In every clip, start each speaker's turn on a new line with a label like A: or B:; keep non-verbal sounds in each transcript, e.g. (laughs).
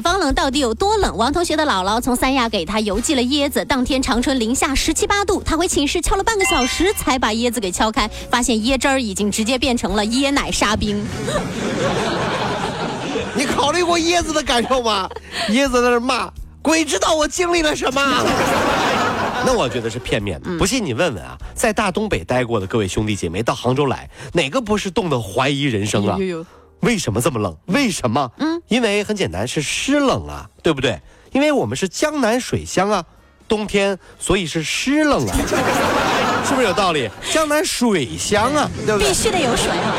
A: 北方冷到底有多冷？王同学的姥姥从三亚给他邮寄了椰子，当天长春零下十七八度，他回寝室敲了半个小时才把椰子给敲开，发现椰汁儿已经直接变成了椰奶沙冰。
B: 你考虑过椰子的感受吗？椰子在那骂，鬼知道我经历了什么。(laughs)
C: 那我觉得是片面的，不信你问问啊，在大东北待过的各位兄弟姐妹，到杭州来，哪个不是冻得怀疑人生啊？为什么这么冷？为什么？嗯，因为很简单，是湿冷啊，对不对？因为我们是江南水乡啊，冬天所以是湿冷啊，(laughs) 是不是有道理？江南水乡啊，对不对？
A: 必须得有水啊！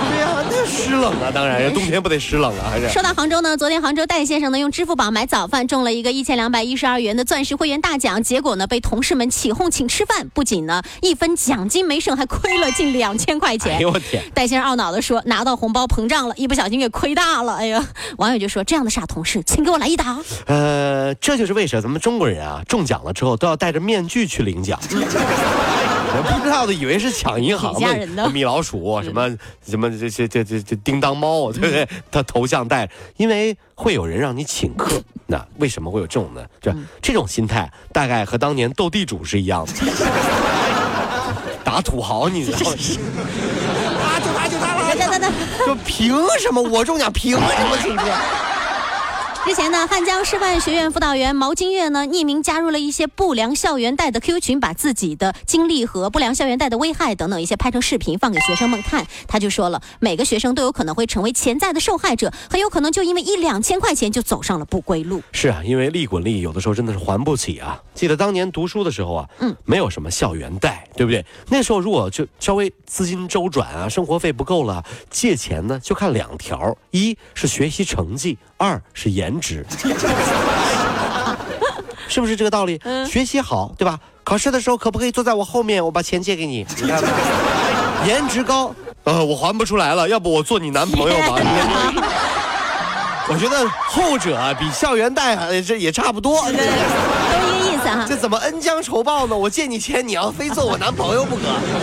C: 湿冷啊，当然，冬天不得湿冷啊，还是。
A: 说到杭州呢，昨天杭州戴先生呢用支付宝买早饭中了一个一千两百一十二元的钻石会员大奖，结果呢被同事们起哄请吃饭，不仅呢一分奖金没剩，还亏了近两千块钱。
C: 哎呦我天！
A: 戴先生懊恼地说：“拿到红包膨胀了，一不小心给亏大了。”哎呀，网友就说：“这样的傻同事，请给我来一打。
C: 呃，这就是为什么咱们中国人啊中奖了之后都要戴着面具去领奖。(laughs) 不知道的以为是抢银行
A: 的
C: 的，米老鼠什么什么这这这这这叮当猫，对不对？他头像带，因为会有人让你请客。那为什么会有这种呢？这这种心态大概和当年斗地主是一样的，(laughs) 打土豪，你知道吗？(laughs)
B: 啊，就他就他了。就凭什么我中奖？凭什么请客？
A: 之前呢，汉江师范学院辅导员毛金月呢，匿名加入了一些不良校园贷的 QQ 群，把自己的经历和不良校园贷的危害等等一些拍成视频放给学生们看。他就说了，每个学生都有可能会成为潜在的受害者，很有可能就因为一两千块钱就走上了不归路。
C: 是啊，因为利滚利，有的时候真的是还不起啊。记得当年读书的时候啊，嗯，没有什么校园贷，对不对？那时候如果就稍微资金周转啊，生活费不够了，借钱呢就看两条，一是学习成绩，二是严颜值，(laughs) 是不是这个道理？学习好，对吧？考试的时候可不可以坐在我后面，我把钱借给你？你看吧，颜值高，呃，我还不出来了，要不我做你男朋友吧？(laughs) 我觉得后者啊，比校园贷啊，这也差不多。
A: 都一意 (laughs)
B: 这怎么恩将仇报呢？我借你钱，你要非做我男朋友不可。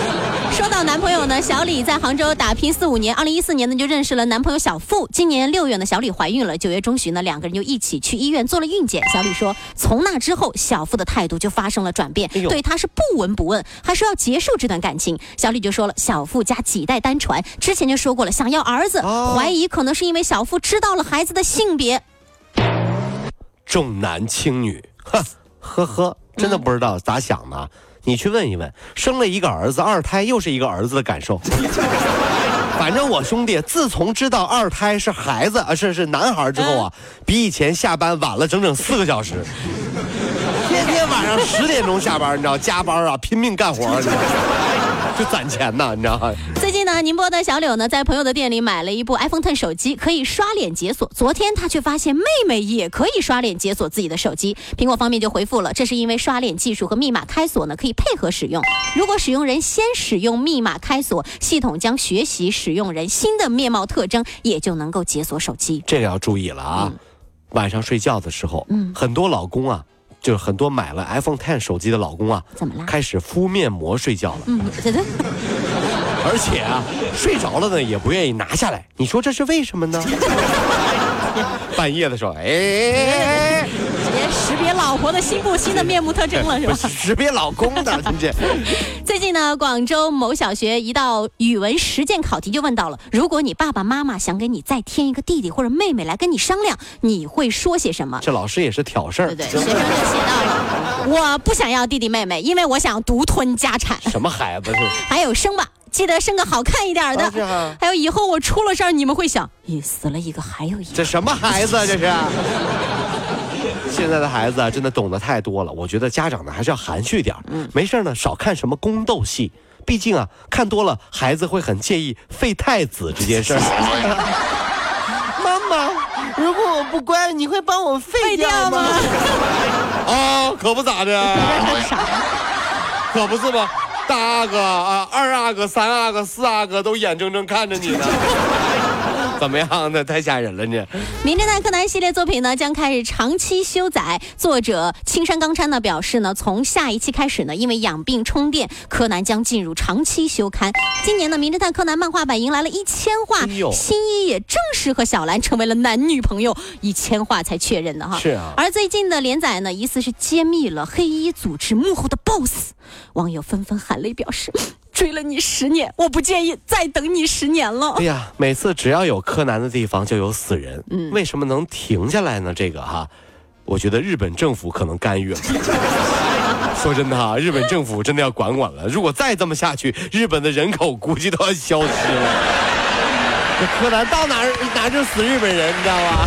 B: (laughs)
A: 说到男朋友呢，小李在杭州打拼四五年，二零一四年呢就认识了男朋友小付。今年六月呢，小李怀孕了，九月中旬呢，两个人就一起去医院做了孕检。小李说，从那之后，小付的态度就发生了转变，
C: 哎
A: 对他是不闻不问，还说要结束这段感情。小李就说了，小付家几代单传，之前就说过了，想要儿子，
B: 哦
A: 怀疑可能是因为小付知道了孩子的性别。
C: 重男轻女，呵呵呵，真的不知道咋想的。你去问一问，生了一个儿子，二胎又是一个儿子的感受。(laughs) 反正我兄弟自从知道二胎是孩子啊，是是男孩之后啊，比以前下班晚了整整四个小时，天天晚上十点钟下班，你知道加班啊，拼命干活，你知道吗就攒钱呢，你知道吗？
A: 最近呢，宁波的小柳呢，在朋友的店里买了一部 iPhone Ten 手机，可以刷脸解锁。昨天他却发现妹妹也可以刷脸解锁自己的手机。苹果方面就回复了，这是因为刷脸技术和密码开锁呢可以配合使用。如果使用人先使用密码开锁，系统将学习使用人新的面貌特征，也就能够解锁手机。
C: 这个要注意了啊！晚上睡觉的时候，
A: 嗯
C: 很多老公啊，就是很多买了 iPhone Ten 手机的老公啊，
A: 怎么了
C: 开始敷面膜睡觉了，
A: 嗯，对对，
C: 而且啊，睡着了呢也不愿意拿下来。你说这是为什么呢？(laughs) 半夜的时候，哎哎哎哎哎，
A: 直接识别老婆的新不新的面目特征了，是吧 (laughs)
C: 识别老公的，真是。
A: 最近呢，广州某小学一道语文实践考题就问到了：如果你爸爸妈妈想给你再添一个弟弟或者妹妹来跟你商量，你会说些什么？
C: 这老师也是挑事儿，
A: 对对，学生就写到了：我不想要弟弟妹妹，因为我想独吞家产。
C: 什么孩子是？(laughs)
A: 还有生吧，记得生个好看一点的。还有以后我出了事儿，你们会想，咦，死了一个还有一个。
C: 这什么孩子啊？这是。(laughs) 现在的孩子啊，真的懂得太多了。我觉得家长呢还是要含蓄点儿没事儿呢少看什么宫斗戏，毕竟啊看多了孩子会很介意废太子这件事儿。(laughs)
B: 妈妈，如果我不乖，你会帮我废掉吗？
C: 啊，(laughs) 可不咋的，(laughs) 可不是吧？
D: 大阿哥啊，二阿哥、三阿哥、四阿哥都眼睁睁看着你呢。(laughs) 怎么样？那太吓人了呢！
A: 名侦探柯南系列作品呢将开始长期休载。作者青山刚昌呢表示呢，从下一期开始呢，因为养病充电，柯南将进入长期休刊。今年呢，名侦探柯南漫画版迎来了一千话，新一也正式和小兰成为了男女朋友，一千话才确认的哈。
D: 是啊。
A: 而最近的连载呢，疑似是揭秘了黑衣组织幕后的 BOSS，网友纷纷含泪表示。追了你十年，我不介意再等你十年了。哎
D: 呀，每次只要有柯南的地方就有死人，嗯，为什么能停下来呢？这个哈，我觉得日本政府可能干预了。(laughs) 说真的哈，日本政府真的要管管了。如果再这么下去，日本的人口估计都要消失了。(laughs) 这柯南到哪儿哪就死日本人，你知道吗？